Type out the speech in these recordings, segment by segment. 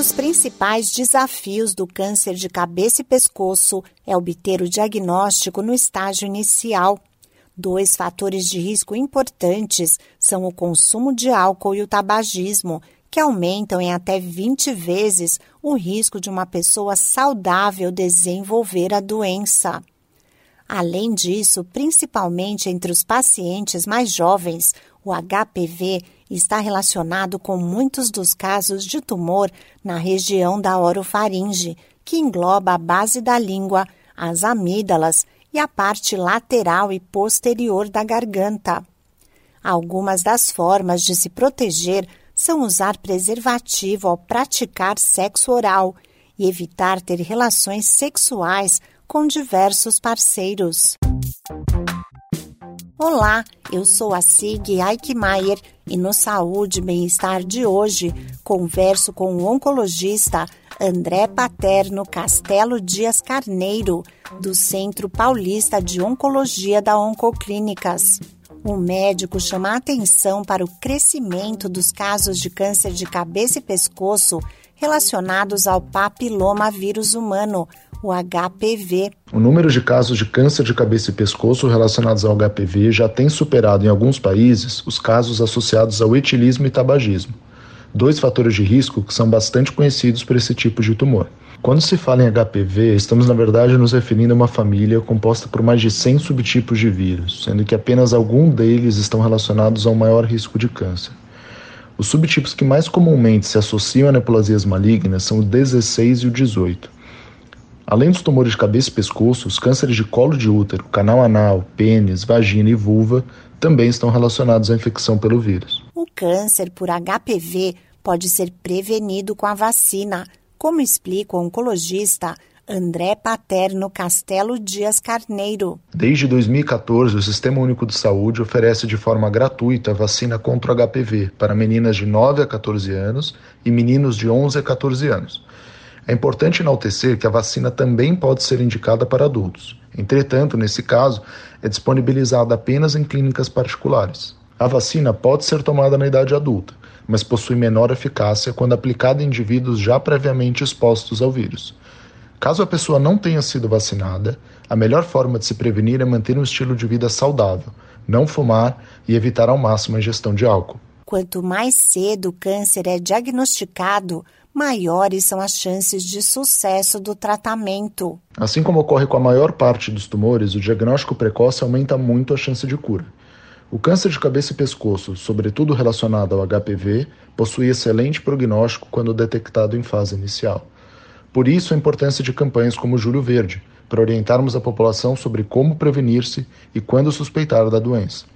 dos principais desafios do câncer de cabeça e pescoço é obter o diagnóstico no estágio inicial. Dois fatores de risco importantes são o consumo de álcool e o tabagismo, que aumentam em até 20 vezes o risco de uma pessoa saudável desenvolver a doença. Além disso, principalmente entre os pacientes mais jovens, o HPV está relacionado com muitos dos casos de tumor na região da orofaringe, que engloba a base da língua, as amígdalas e a parte lateral e posterior da garganta. Algumas das formas de se proteger são usar preservativo ao praticar sexo oral e evitar ter relações sexuais com diversos parceiros. Olá, eu sou a Sig Eichmeier e no Saúde e Bem-Estar de hoje converso com o oncologista André Paterno Castelo Dias Carneiro, do Centro Paulista de Oncologia da Oncoclínicas. O médico chama a atenção para o crescimento dos casos de câncer de cabeça e pescoço relacionados ao papiloma vírus humano, o HPV. O número de casos de câncer de cabeça e pescoço relacionados ao HPV já tem superado em alguns países os casos associados ao etilismo e tabagismo, dois fatores de risco que são bastante conhecidos por esse tipo de tumor. Quando se fala em HPV, estamos na verdade nos referindo a uma família composta por mais de 100 subtipos de vírus, sendo que apenas alguns deles estão relacionados ao maior risco de câncer. Os subtipos que mais comumente se associam a neoplasias malignas são o 16 e o 18. Além dos tumores de cabeça e pescoço, os cânceres de colo de útero, canal anal, pênis, vagina e vulva também estão relacionados à infecção pelo vírus. O câncer por HPV pode ser prevenido com a vacina como explica o oncologista André Paterno Castelo Dias Carneiro. Desde 2014, o Sistema Único de Saúde oferece de forma gratuita a vacina contra o HPV para meninas de 9 a 14 anos e meninos de 11 a 14 anos. É importante enaltecer que a vacina também pode ser indicada para adultos. Entretanto, nesse caso, é disponibilizada apenas em clínicas particulares. A vacina pode ser tomada na idade adulta, mas possui menor eficácia quando aplicada em indivíduos já previamente expostos ao vírus. Caso a pessoa não tenha sido vacinada, a melhor forma de se prevenir é manter um estilo de vida saudável, não fumar e evitar ao máximo a ingestão de álcool. Quanto mais cedo o câncer é diagnosticado, maiores são as chances de sucesso do tratamento. Assim como ocorre com a maior parte dos tumores, o diagnóstico precoce aumenta muito a chance de cura. O câncer de cabeça e pescoço, sobretudo relacionado ao HPV, possui excelente prognóstico quando detectado em fase inicial. Por isso, a importância de campanhas como Julho Verde, para orientarmos a população sobre como prevenir-se e quando suspeitar da doença.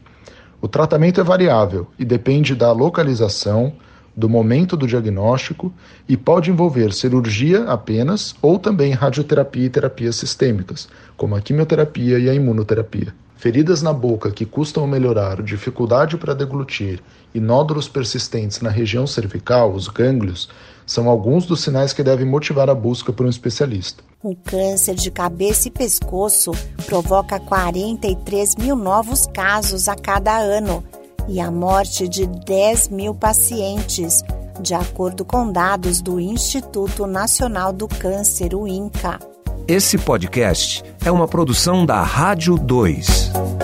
O tratamento é variável e depende da localização, do momento do diagnóstico e pode envolver cirurgia apenas ou também radioterapia e terapias sistêmicas, como a quimioterapia e a imunoterapia. Feridas na boca que custam melhorar, dificuldade para deglutir e nódulos persistentes na região cervical, os gânglios, são alguns dos sinais que devem motivar a busca por um especialista. O câncer de cabeça e pescoço provoca 43 mil novos casos a cada ano e a morte de 10 mil pacientes, de acordo com dados do Instituto Nacional do Câncer, o INCA. Esse podcast é uma produção da Rádio 2.